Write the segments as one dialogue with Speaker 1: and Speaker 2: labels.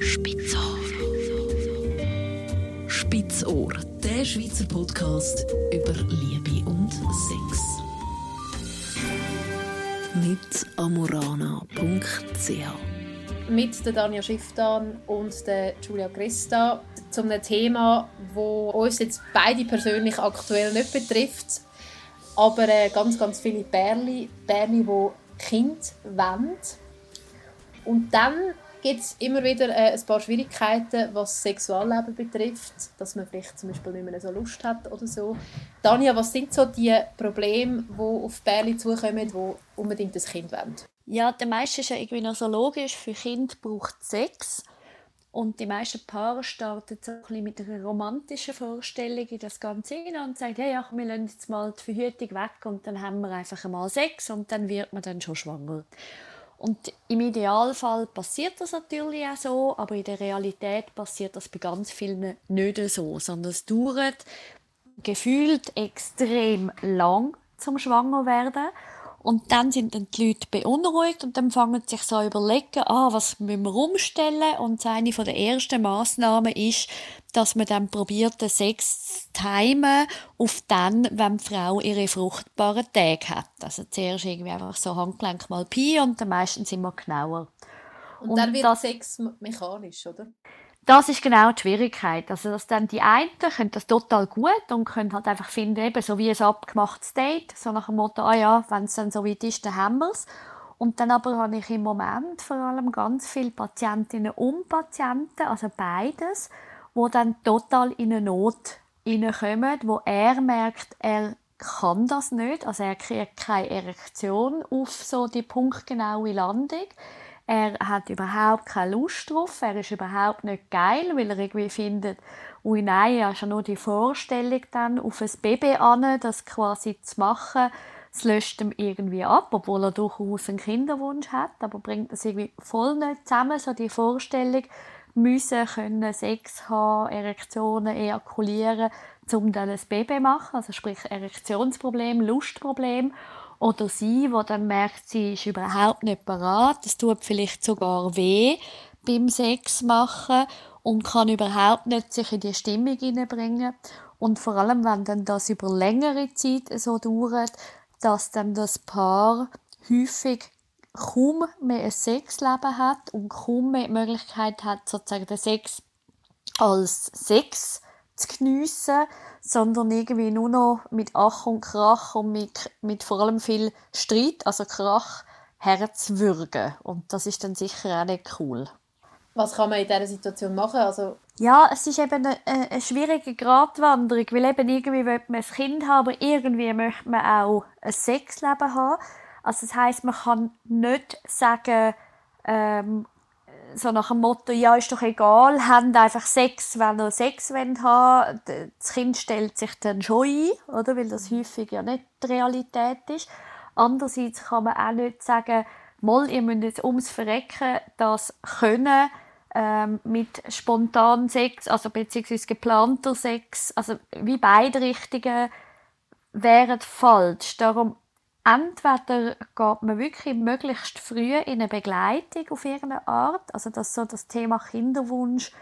Speaker 1: Spitzohr. Spitzohr, der Schweizer Podcast über Liebe und Sex. Mit amorana.ch
Speaker 2: mit der Danja Schifftan und der Julia Christa zu einem Thema, wo uns jetzt beide persönlich aktuell nicht betrifft, aber äh, ganz, ganz viele Bärli, Bärli, die Kind wollen. Und dann gibt es immer wieder äh, ein paar Schwierigkeiten, was das Sexualleben betrifft, dass man vielleicht zum Beispiel nicht mehr so Lust hat oder so. Danja, was sind so die Probleme, die auf Bärli zukommen, die unbedingt ein Kind wollen?
Speaker 3: Ja, der meiste ist ja irgendwie noch so logisch. Für Kind braucht Sex. Und die meisten Paare starten so ein bisschen mit einer romantischen Vorstellung in das Ganze hinein und sagen, ja, ja, wir lassen jetzt mal die Verhütung weg und dann haben wir einfach mal Sex und dann wird man dann schon schwanger. Und im Idealfall passiert das natürlich auch so, aber in der Realität passiert das bei ganz vielen nicht so, sondern es dauert gefühlt extrem lang zum Schwanger werden. Und dann sind dann die Leute beunruhigt und dann fangen sie sich so überlegen, ah, was müssen wir umstellen? Und eine von der ersten Massnahmen ist, dass man dann probiert, den Sex zu timen auf dann, wenn die Frau ihre fruchtbaren Tage hat. Also zuerst irgendwie einfach so Handgelenk mal Pi und dann meistens immer genauer.
Speaker 2: Und, und dann wird das, Sex mechanisch, oder?
Speaker 3: Das ist genau die Schwierigkeit. Also, dass dann die einen können das total gut und können halt einfach finden, eben so wie ein abgemachtes Date, so nach dem Motto, ah ja, wenn es dann so weit ist, dann haben wir es. Und dann aber habe ich im Moment vor allem ganz viele Patientinnen und Patienten, also beides, wo dann total in eine Not hineinkommen, wo er merkt, er kann das nicht, also er kriegt keine Erektion auf so die punktgenaue Landung er hat überhaupt keine Lust drauf. Er ist überhaupt nicht geil, weil er irgendwie findet, ui nein, er ist ja nur die Vorstellung dann auf ein Baby an, das quasi zu machen, es löscht ihm irgendwie ab, obwohl er durchaus einen Kinderwunsch hat, aber bringt das irgendwie voll nicht zusammen, so die Vorstellung, müssen können Sex haben, Erektionen ejakulieren, um dann ein Baby zu machen, also sprich Erektionsproblem, Lustproblem oder sie, wo dann merkt, sie ist überhaupt nicht parat, es tut vielleicht sogar weh beim Sex machen und kann überhaupt nicht sich in die Stimmung hineinbringen. Und vor allem, wenn dann das über längere Zeit so dauert, dass dann das Paar häufig kaum mehr ein Sexleben hat und kaum mehr die Möglichkeit hat, sozusagen den Sex als Sex zu geniessen, sondern irgendwie nur noch mit Ach und Krach und mit, mit vor allem viel Streit, also Krach, herzwürgen. Und das ist dann sicher auch nicht cool.
Speaker 2: Was kann man in dieser Situation machen? Also
Speaker 3: ja, es ist eben eine, eine schwierige Gratwanderung, weil eben irgendwie will man ein Kind haben, aber irgendwie möchte man auch ein Sexleben haben. Also das heißt, man kann nicht sagen, ähm, so nach dem Motto, ja, ist doch egal, haben einfach Sex, wenn ihr Sex wollt haben. Das Kind stellt sich dann schon ein, oder? Weil das häufig ja nicht die Realität ist. Andererseits kann man auch nicht sagen, mal, ihr müsst jetzt ums Verrecken das können, ähm, mit spontan Sex, also beziehungsweise geplanter Sex, also wie beide Richtungen wären falsch. Darum entweder geht man wirklich möglichst früh in eine Begleitung auf irgendeine Art, also dass so das Thema Kinderwunsch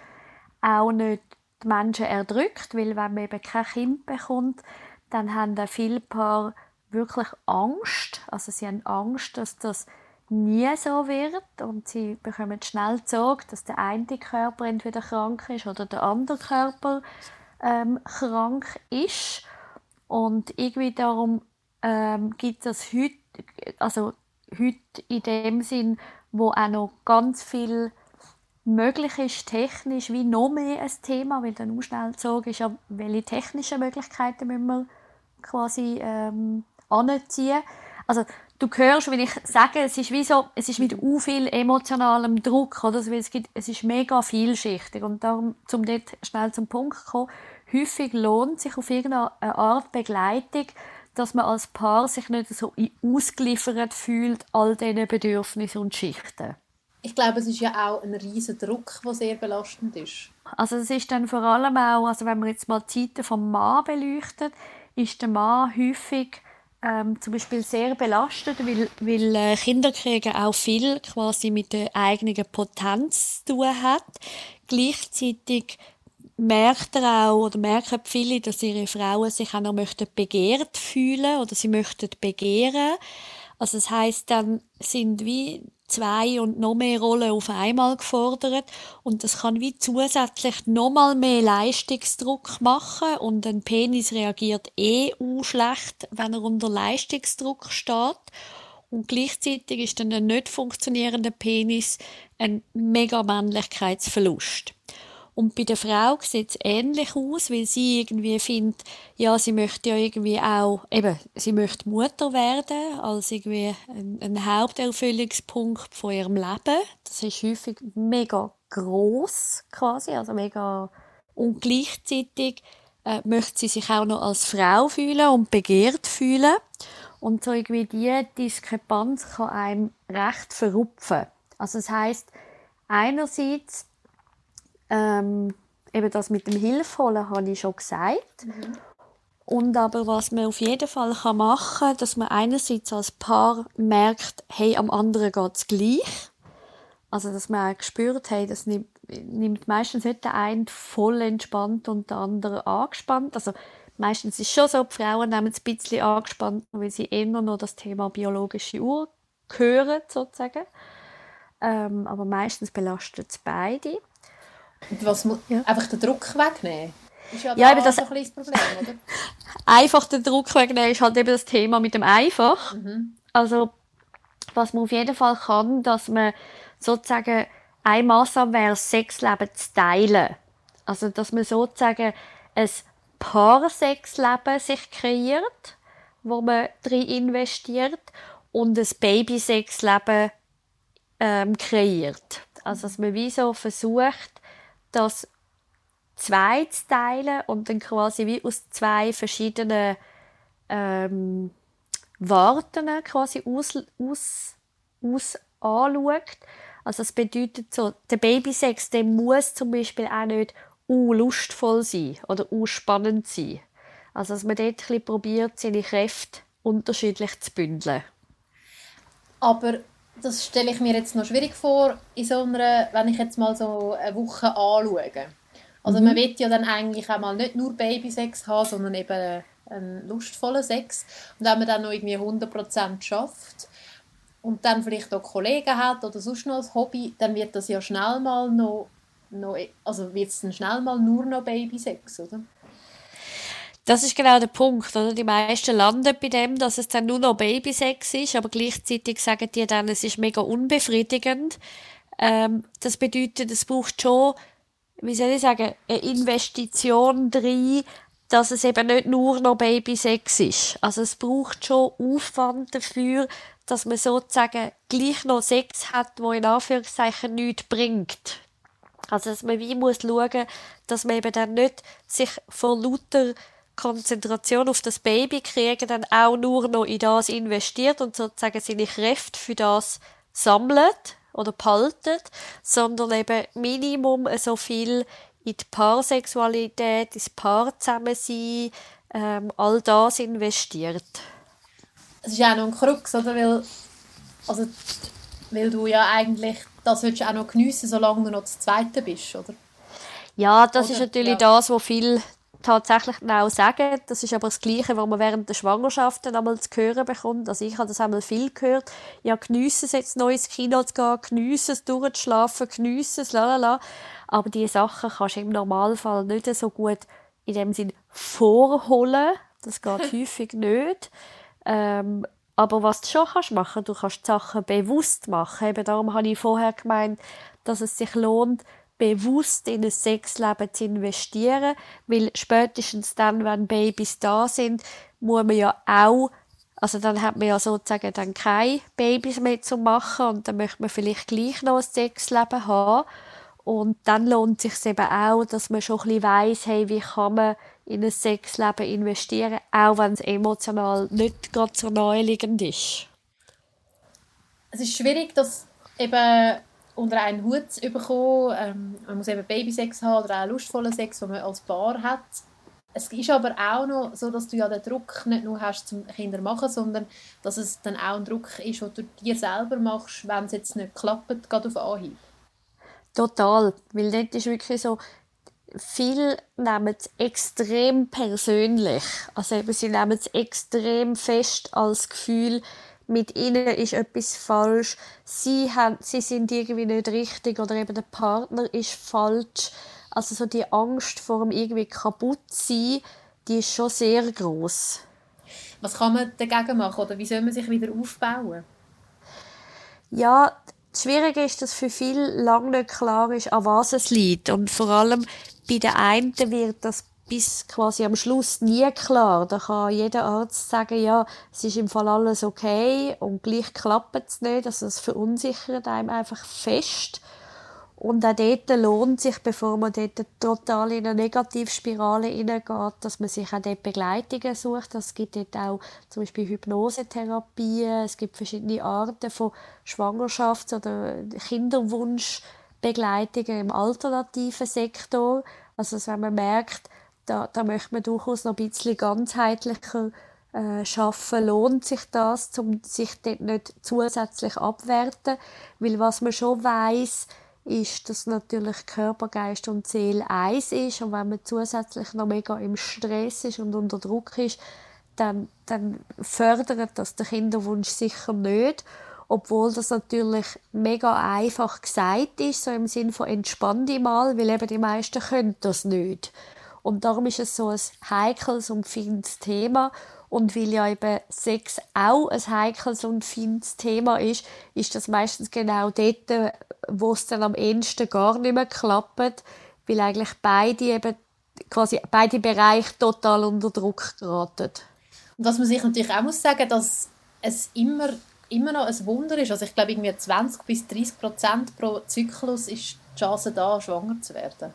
Speaker 3: auch nicht die Menschen erdrückt, weil wenn man eben kein Kind bekommt, dann haben da viele Paar wirklich Angst, also sie haben Angst, dass das nie so wird und sie bekommen schnell Sorge, dass der eine Körper entweder krank ist oder der andere Körper ähm, krank ist. Und irgendwie darum ähm, gibt es heute, also heute in dem Sinn, wo auch noch ganz viel möglich ist, technisch, wie noch mehr ein Thema, weil der Ausschnellzug ist ja, welche technischen Möglichkeiten müssen wir quasi ähm, anziehen. Also du hörst, wenn ich sage, es ist wie so, es ist mit u viel emotionalem Druck, oder? Also, es, gibt, es ist mega vielschichtig und darum, um dort schnell zum Punkt zu kommen, häufig lohnt sich auf irgendeine Art Begleitung, dass man als Paar sich nicht so ausgeliefert fühlt, all diesen Bedürfnissen und Schichten.
Speaker 2: Ich glaube, es ist ja auch ein riesiger Druck, der sehr belastend ist.
Speaker 3: Also es ist dann vor allem auch, also wenn man jetzt mal die Zeiten vom Mann beleuchtet, ist der Mann häufig ähm, zum Beispiel sehr belastet, weil, weil äh, Kinderkriegen auch viel quasi mit der eigenen Potenz zu tun hat. Gleichzeitig merkt er auch oder merken viele, dass ihre Frauen sich auch noch möchten begehrt fühlen oder sie möchten begehren. Also das heißt, dann sind wie zwei und noch mehr Rollen auf einmal gefordert und das kann wie zusätzlich noch mal mehr Leistungsdruck machen und ein Penis reagiert eh schlecht, wenn er unter Leistungsdruck steht und gleichzeitig ist dann ein nicht funktionierender Penis ein mega Männlichkeitsverlust. Und bei der Frau sieht es ähnlich aus, weil sie irgendwie findet, ja, sie möchte ja irgendwie auch, eben, sie möchte Mutter werden, als irgendwie ein, ein Haupterfüllungspunkt von ihrem Leben. Das ist häufig mega groß quasi, also mega, und gleichzeitig äh, möchte sie sich auch noch als Frau fühlen und begehrt fühlen. Und so irgendwie diese Diskrepanz kann einem recht verrupfen. Also das heißt, einerseits ähm, eben das mit dem Hilfholen habe ich schon gesagt. Mhm. Und aber was man auf jeden Fall kann machen kann, dass man einerseits als Paar merkt, hey, am anderen geht es gleich. Also, dass man auch spürt, hey, das nimmt, nimmt meistens nicht der eine voll entspannt und der andere angespannt. Also, meistens ist es schon so, die Frauen nehmen es ein bisschen angespannt, weil sie immer noch das Thema biologische Uhr hören, sozusagen. Ähm, aber meistens belastet es beide.
Speaker 2: Was ja. Einfach den Druck wegnehmen?
Speaker 3: Ist ja, ja das, ein das Problem, oder? einfach den Druck wegnehmen ist halt eben das Thema mit dem Einfach. Mhm. Also, was man auf jeden Fall kann, dass man sozusagen ein Maßnahme wäre, das Sexleben zu teilen. Also, dass man sozusagen ein Paar-Sexleben sich kreiert, wo man drin investiert und ein Baby-Sexleben ähm, kreiert. Also, dass man wie so versucht, das zwei zu teilen und dann quasi wie aus zwei verschiedenen ähm, Worten quasi aus, aus, aus anschaut. Also das bedeutet so, der Babysex, der muss zum Beispiel auch nicht u lustvoll sein oder u spannend sein. Also dass man dort ein probiert, seine Kräfte unterschiedlich zu bündeln.
Speaker 2: Aber das stelle ich mir jetzt noch schwierig vor, in so einer, wenn ich jetzt mal so eine Woche anschaue. Also mhm. man will ja dann eigentlich auch mal nicht nur Babysex haben, sondern eben einen lustvollen Sex. Und wenn man dann noch irgendwie 100% schafft und dann vielleicht auch Kollegen hat oder sonst noch ein Hobby, dann wird das ja schnell mal noch, noch also wird es dann schnell mal nur noch Babysex, oder?
Speaker 3: Das ist genau der Punkt, oder? Die meisten landen bei dem, dass es dann nur noch Babysex ist, aber gleichzeitig sagen die dann, es ist mega unbefriedigend. Ähm, das bedeutet, es braucht schon, wie soll ich sagen, eine Investition drin, dass es eben nicht nur noch Babysex ist. Also es braucht schon Aufwand dafür, dass man sozusagen gleich noch Sex hat, wo in Anführungszeichen nichts bringt. Also dass man wie muss schauen, dass man eben dann nicht sich vor lauter Konzentration auf das Baby kriegen, dann auch nur noch in das investiert und sozusagen seine Kräfte für das sammelt oder behaltet, sondern eben Minimum so viel in die Paarsexualität, ins Paarzusammensein, ähm, all das investiert.
Speaker 2: Es ist auch noch ein Krux, oder? Weil, also, weil du ja eigentlich das willst du auch noch geniessen, solange du noch das Zweite bist, oder?
Speaker 3: Ja, das oder? ist natürlich ja. das, was viel tatsächlich auch sagen. Das ist aber das Gleiche, was man während der Schwangerschaft einmal zu hören bekommt. Also ich habe das einmal viel gehört. Ja, geniessen es jetzt neu ins Kino zu gehen, geniessen es durchzuschlafen, geniessen es, lalala. Aber diese Sachen kannst du im Normalfall nicht so gut in dem Sinn vorholen. Das geht häufig nicht. Ähm, aber was du schon kannst machen, du kannst die Sachen bewusst machen. Eben darum habe ich vorher gemeint, dass es sich lohnt, bewusst in ein Sexleben zu investieren, weil spätestens dann, wenn Babys da sind, muss man ja auch, also dann hat man ja sozusagen dann keine Babys mehr zu machen und dann möchte man vielleicht gleich noch ein Sexleben haben und dann lohnt sich eben auch, dass man schon ein weiss, hey, wie kann man in ein Sexleben investieren, auch wenn es emotional nicht gerade so naheliegend ist.
Speaker 2: Es ist schwierig, dass eben unter einen Hut bekommen. Ähm, man muss eben Babysex haben oder auch lustvollen Sex, den man als Paar hat. es ist aber auch noch so, dass du ja den Druck nicht nur hast zum Kinder machen, sondern dass es dann auch ein Druck ist, den du dir selber machst, wenn es jetzt nicht klappt, gerade auf Anhieb.
Speaker 3: Total, weil dort ist wirklich so, viele nehmen es extrem persönlich. Also eben, sie nehmen es extrem fest als Gefühl, mit ihnen ist etwas falsch, sie, haben, sie sind irgendwie nicht richtig oder eben der Partner ist falsch. Also so die Angst vor dem irgendwie kaputt sein, die ist schon sehr groß.
Speaker 2: Was kann man dagegen machen oder wie soll man sich wieder aufbauen?
Speaker 3: Ja, das Schwierige ist, dass für viele lange nicht klar ist, an was es liegt. Und vor allem bei den einen wird das bis quasi am Schluss nie klar. Da kann jeder Arzt sagen, ja, es ist im Fall alles okay und gleich klappt es nicht. Also es verunsichert einem einfach fest. Und auch dort lohnt sich, bevor man dort total in eine Negativspirale hineingeht, dass man sich auch dort Begleitungen sucht. Es gibt dort auch zum Beispiel Hypnosetherapien, es gibt verschiedene Arten von Schwangerschafts- oder Kinderwunschbegleitungen im alternativen Sektor. Also wenn man merkt, da, da möchte man durchaus noch ein bisschen ganzheitlicher äh, schaffen, lohnt sich das, um sich dort nicht zusätzlich abwerten, weil was man schon weiß ist, dass natürlich Körper, Geist und Seele eins ist. Und wenn man zusätzlich noch mega im Stress ist und unter Druck ist, dann, dann fördert das den Kinderwunsch sicher nicht, obwohl das natürlich mega einfach gesagt ist, so im Sinn von entspann dich mal, weil eben die meisten können das nicht. Und darum ist es so ein heikles und feines Thema. Und weil ja eben Sex auch ein heikles und feines Thema ist, ist das meistens genau dort, wo es dann am ehesten gar nicht mehr klappt, weil eigentlich beide eben quasi beide Bereiche total unter Druck geraten.
Speaker 2: Und was man sich natürlich auch muss sagen, dass es immer, immer noch ein Wunder ist. Also ich glaube, irgendwie 20 bis 30 Prozent pro Zyklus ist die Chance da, schwanger zu werden.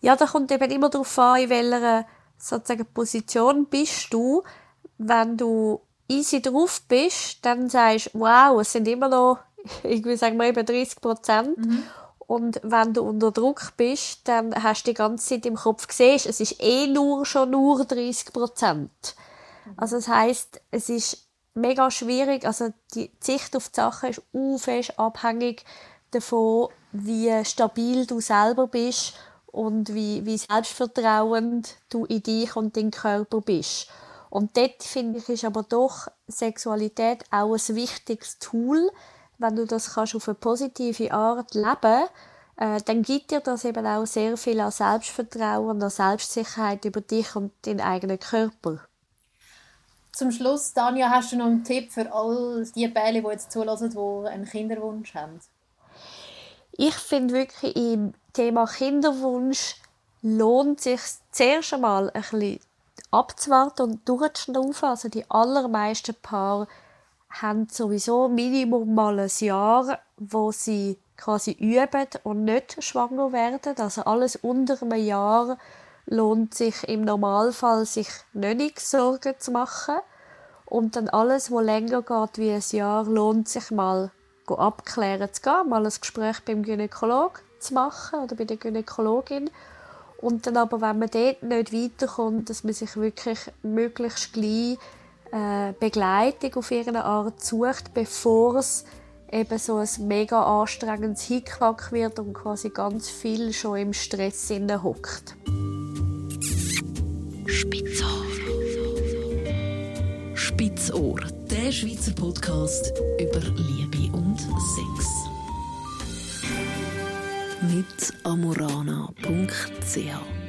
Speaker 3: Ja, da kommt eben immer darauf an, in welcher sozusagen Position bist du. Wenn du easy drauf bist, dann sagst du, wow, es sind immer noch, ich will sagen, eben 30 Prozent. Mhm. Und wenn du unter Druck bist, dann hast du die ganze Zeit im Kopf gesehen, es ist eh nur schon nur 30 Prozent. Also das heißt, es ist mega schwierig, also die Sicht auf die Sache ist fest abhängig davon, wie stabil du selber bist und wie, wie selbstvertrauend du in dich und deinen Körper bist. Und dort finde ich, ist aber doch Sexualität auch ein wichtiges Tool. Wenn du das kannst auf eine positive Art leben äh, dann gibt dir das eben auch sehr viel an Selbstvertrauen und an Selbstsicherheit über dich und deinen eigenen Körper.
Speaker 2: Zum Schluss, Tanja, hast du noch einen Tipp für all die Bälle, die jetzt zulassen, die einen Kinderwunsch haben?
Speaker 3: Ich finde wirklich im Thema Kinderwunsch lohnt sich zuerst einmal ein bisschen abzuwarten und durchzuschnaufen. Also die allermeisten Paare haben sowieso Minimum mal ein Jahr, wo sie quasi üben und nicht schwanger werden. Also alles unter einem Jahr lohnt sich im Normalfall sich nicht Sorgen zu machen. Und dann alles, was länger geht wie ein Jahr, lohnt sich mal abklären zu gehen, mal ein Gespräch beim Gynäkolog zu machen oder bei der Gynäkologin. Und dann aber, wenn man dort nicht weiterkommt, dass man sich wirklich möglichst gleich äh, Begleitung auf irgendeine Art sucht, bevor es eben so ein mega anstrengendes Hickhack wird und quasi ganz viel schon im Stress hockt.
Speaker 1: Spitzohr. Spitzohr, der Schweizer Podcast über Liebe und Sex. Mit amorana.ch